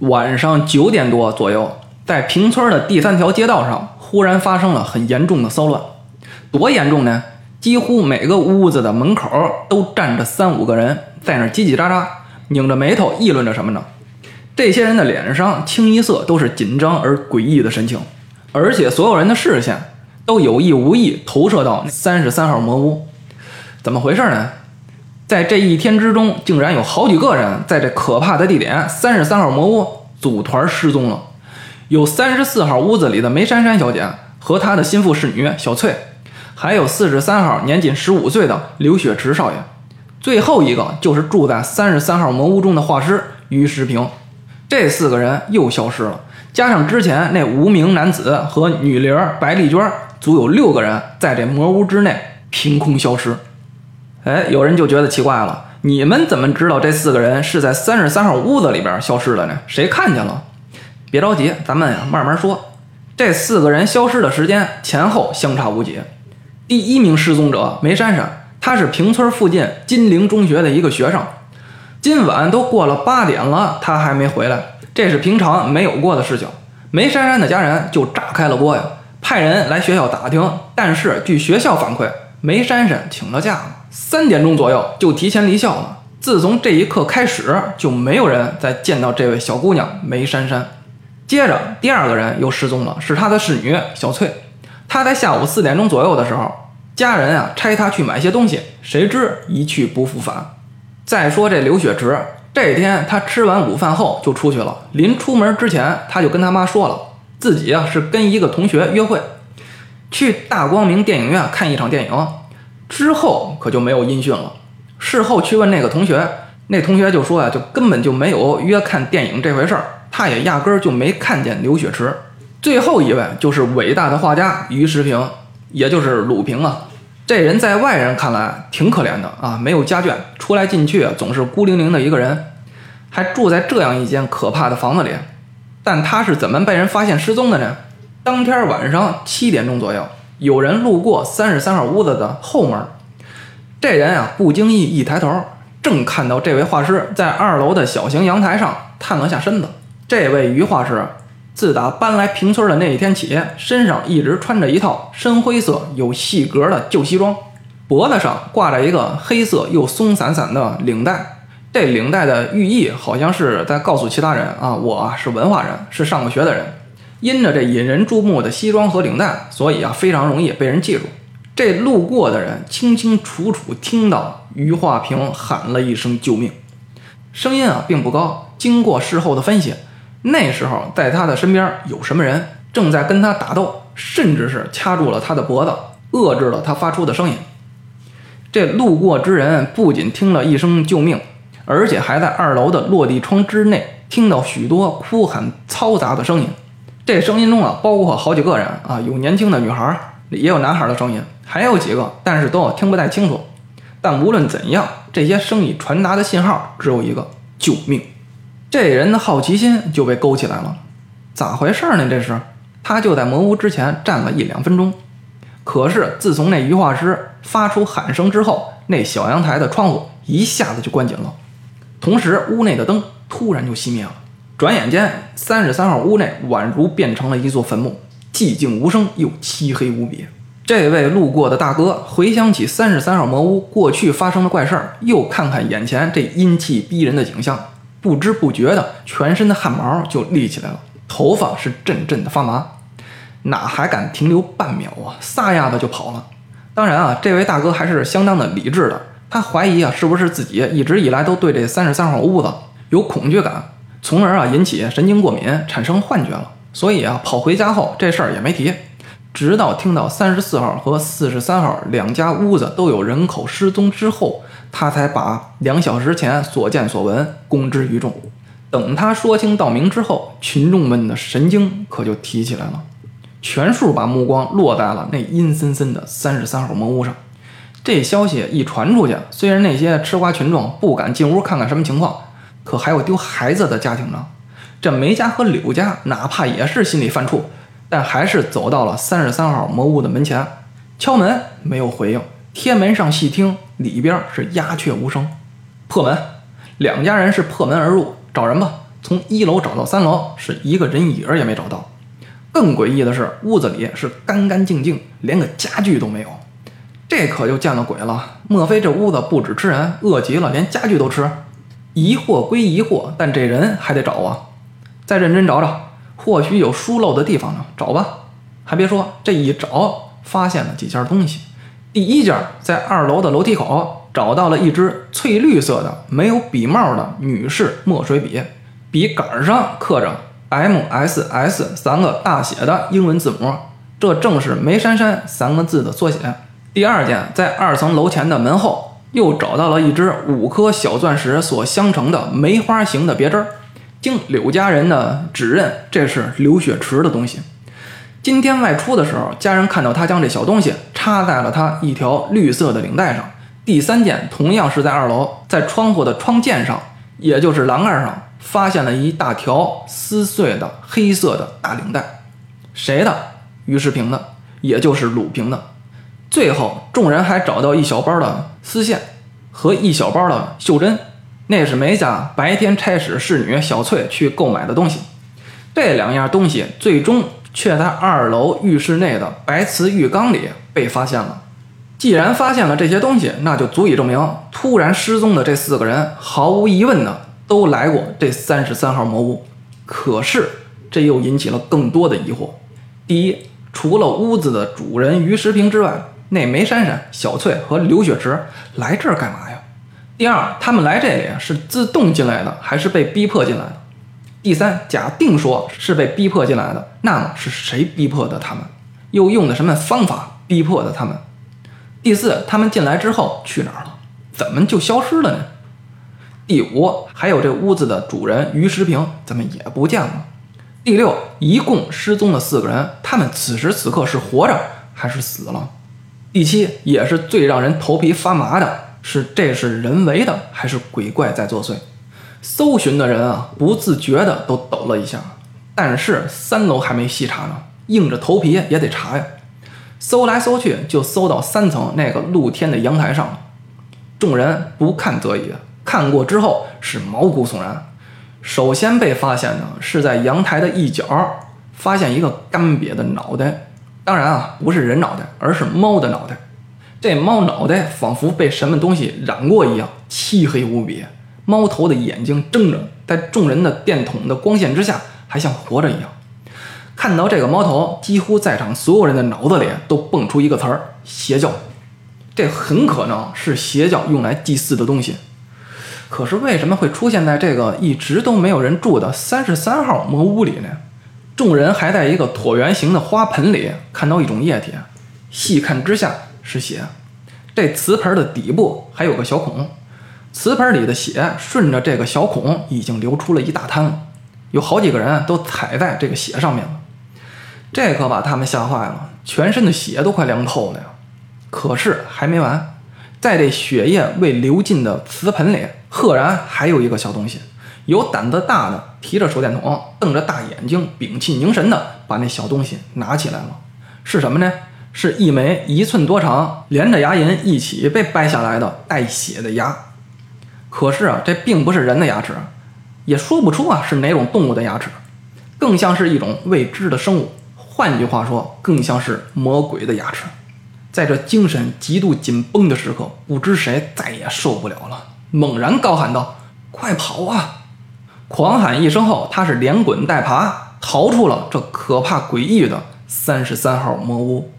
晚上九点多左右，在平村的第三条街道上，忽然发生了很严重的骚乱。多严重呢？几乎每个屋子的门口都站着三五个人，在那叽叽喳喳，拧着眉头议论着什么呢？这些人的脸上清一色都是紧张而诡异的神情，而且所有人的视线都有意无意投射到三十三号魔屋。怎么回事呢？在这一天之中，竟然有好几个人在这可怕的地点三十三号魔屋组团失踪了。有三十四号屋子里的梅珊珊小姐和她的心腹侍女小翠，还有四十三号年仅十五岁的刘雪池少爷，最后一个就是住在三十三号魔屋中的画师于时平。这四个人又消失了，加上之前那无名男子和女灵白丽娟，足有六个人在这魔屋之内凭空消失。哎，有人就觉得奇怪了，你们怎么知道这四个人是在三十三号屋子里边消失的呢？谁看见了？别着急，咱们呀慢慢说。这四个人消失的时间前后相差无几。第一名失踪者梅珊珊，她是平村附近金陵中学的一个学生。今晚都过了八点了，她还没回来，这是平常没有过的事情。梅珊珊的家人就炸开了锅呀，派人来学校打听，但是据学校反馈，梅珊珊请了假。三点钟左右就提前离校了。自从这一刻开始，就没有人再见到这位小姑娘梅珊珊。接着，第二个人又失踪了，是她的侍女小翠。她在下午四点钟左右的时候，家人啊差她去买些东西，谁知一去不复返。再说这刘雪池，这天她吃完午饭后就出去了。临出门之前，她就跟她妈说了，自己啊是跟一个同学约会，去大光明电影院看一场电影。之后可就没有音讯了。事后去问那个同学，那同学就说呀，就根本就没有约看电影这回事儿，他也压根儿就没看见刘雪池。最后一位就是伟大的画家于时平，也就是鲁平啊。这人在外人看来挺可怜的啊，没有家眷，出来进去总是孤零零的一个人，还住在这样一间可怕的房子里。但他是怎么被人发现失踪的呢？当天晚上七点钟左右。有人路过三十三号屋子的后门，这人啊不经意一抬头，正看到这位画师在二楼的小型阳台上探了下身子。这位于画师自打搬来平村的那一天起，身上一直穿着一套深灰色有细格的旧西装，脖子上挂着一个黑色又松散散的领带。这领带的寓意好像是在告诉其他人啊，我是文化人，是上过学的人。因着这引人注目的西装和领带，所以啊非常容易被人记住。这路过的人清清楚楚听到余化平喊了一声救命，声音啊并不高。经过事后的分析，那时候在他的身边有什么人正在跟他打斗，甚至是掐住了他的脖子，遏制了他发出的声音。这路过之人不仅听了一声救命，而且还在二楼的落地窗之内听到许多哭喊嘈杂的声音。这声音中啊，包括好几个人啊，有年轻的女孩，也有男孩的声音，还有几个，但是都听不太清楚。但无论怎样，这些声音传达的信号只有一个：救命！这人的好奇心就被勾起来了。咋回事呢？这是他就在魔屋之前站了一两分钟，可是自从那鱼画师发出喊声之后，那小阳台的窗户一下子就关紧了，同时屋内的灯突然就熄灭了。转眼间，三十三号屋内宛如变成了一座坟墓，寂静无声又漆黑无比。这位路过的大哥回想起三十三号魔屋过去发生的怪事儿，又看看眼前这阴气逼人的景象，不知不觉的全身的汗毛就立起来了，头发是阵阵的发麻，哪还敢停留半秒啊？撒丫子就跑了。当然啊，这位大哥还是相当的理智的，他怀疑啊，是不是自己一直以来都对这三十三号屋子有恐惧感？从而啊引起神经过敏，产生幻觉了。所以啊跑回家后这事儿也没提，直到听到三十四号和四十三号两家屋子都有人口失踪之后，他才把两小时前所见所闻公之于众。等他说清道明之后，群众们的神经可就提起来了，全数把目光落在了那阴森森的三十三号茅屋上。这消息一传出去，虽然那些吃瓜群众不敢进屋看看什么情况。可还有丢孩子的家庭呢，这梅家和柳家哪怕也是心里犯怵，但还是走到了三十三号魔屋的门前，敲门没有回应，贴门上细听，里边是鸦雀无声。破门，两家人是破门而入，找人吧。从一楼找到三楼，是一个人影儿也没找到。更诡异的是，屋子里是干干净净，连个家具都没有。这可就见了鬼了！莫非这屋子不止吃人，饿极了连家具都吃？疑惑归疑惑，但这人还得找啊！再认真找找，或许有疏漏的地方呢。找吧，还别说，这一找发现了几件东西。第一件，在二楼的楼梯口找到了一支翠绿色的、没有笔帽的女士墨水笔，笔杆上刻着 M S S 三个大写的英文字母，这正是梅珊珊三个字的缩写。第二件，在二层楼前的门后，又找到了一只五颗小钻石所镶成的梅花形的别针，经柳家人的指认，这是刘雪池的东西。今天外出的时候，家人看到他将这小东西插在了他一条绿色的领带上。第三件同样是在二楼，在窗户的窗键上，也就是栏杆上，发现了一大条撕碎的黑色的大领带，谁的？于世平的，也就是鲁平的。最后，众人还找到一小包的丝线和一小包的袖针，那是梅家白天差使侍女小翠去购买的东西。这两样东西最终却在二楼浴室内的白瓷浴缸里被发现了。既然发现了这些东西，那就足以证明突然失踪的这四个人毫无疑问的都来过这三十三号魔屋。可是，这又引起了更多的疑惑：第一，除了屋子的主人于时平之外，那梅珊珊、小翠和刘雪池来这儿干嘛呀？第二，他们来这里是自动进来的，还是被逼迫进来的？第三，假定说是被逼迫进来的，那么是谁逼迫的他们？又用的什么方法逼迫的他们？第四，他们进来之后去哪儿了？怎么就消失了呢？第五，还有这屋子的主人于时平怎么也不见了？第六，一共失踪了四个人，他们此时此刻是活着还是死了？第七也是最让人头皮发麻的是，这是人为的还是鬼怪在作祟？搜寻的人啊，不自觉的都抖了一下。但是三楼还没细查呢，硬着头皮也得查呀。搜来搜去，就搜到三层那个露天的阳台上了。众人不看则已，看过之后是毛骨悚然。首先被发现的是在阳台的一角，发现一个干瘪的脑袋。当然啊，不是人脑袋，而是猫的脑袋。这猫脑袋仿佛被什么东西染过一样，漆黑无比。猫头的眼睛睁着，在众人的电筒的光线之下，还像活着一样。看到这个猫头，几乎在场所有人的脑子里都蹦出一个词儿：邪教。这很可能是邪教用来祭祀的东西。可是为什么会出现在这个一直都没有人住的三十三号魔屋里呢？众人还在一个椭圆形的花盆里看到一种液体，细看之下是血。这瓷盆的底部还有个小孔，瓷盆里的血顺着这个小孔已经流出了一大滩，有好几个人都踩在这个血上面了。这可把他们吓坏了，全身的血都快凉透了呀！可是还没完，在这血液未流尽的瓷盆里，赫然还有一个小东西。有胆子大的提着手电筒，瞪着大眼睛，屏气凝神的把那小东西拿起来了。是什么呢？是一枚一寸多长、连着牙龈一起被掰下来的带血的牙。可是啊，这并不是人的牙齿，也说不出啊是哪种动物的牙齿，更像是一种未知的生物。换句话说，更像是魔鬼的牙齿。在这精神极度紧绷的时刻，不知谁再也受不了了，猛然高喊道：“快跑啊！”狂喊一声后，他是连滚带爬逃出了这可怕诡异的三十三号魔屋。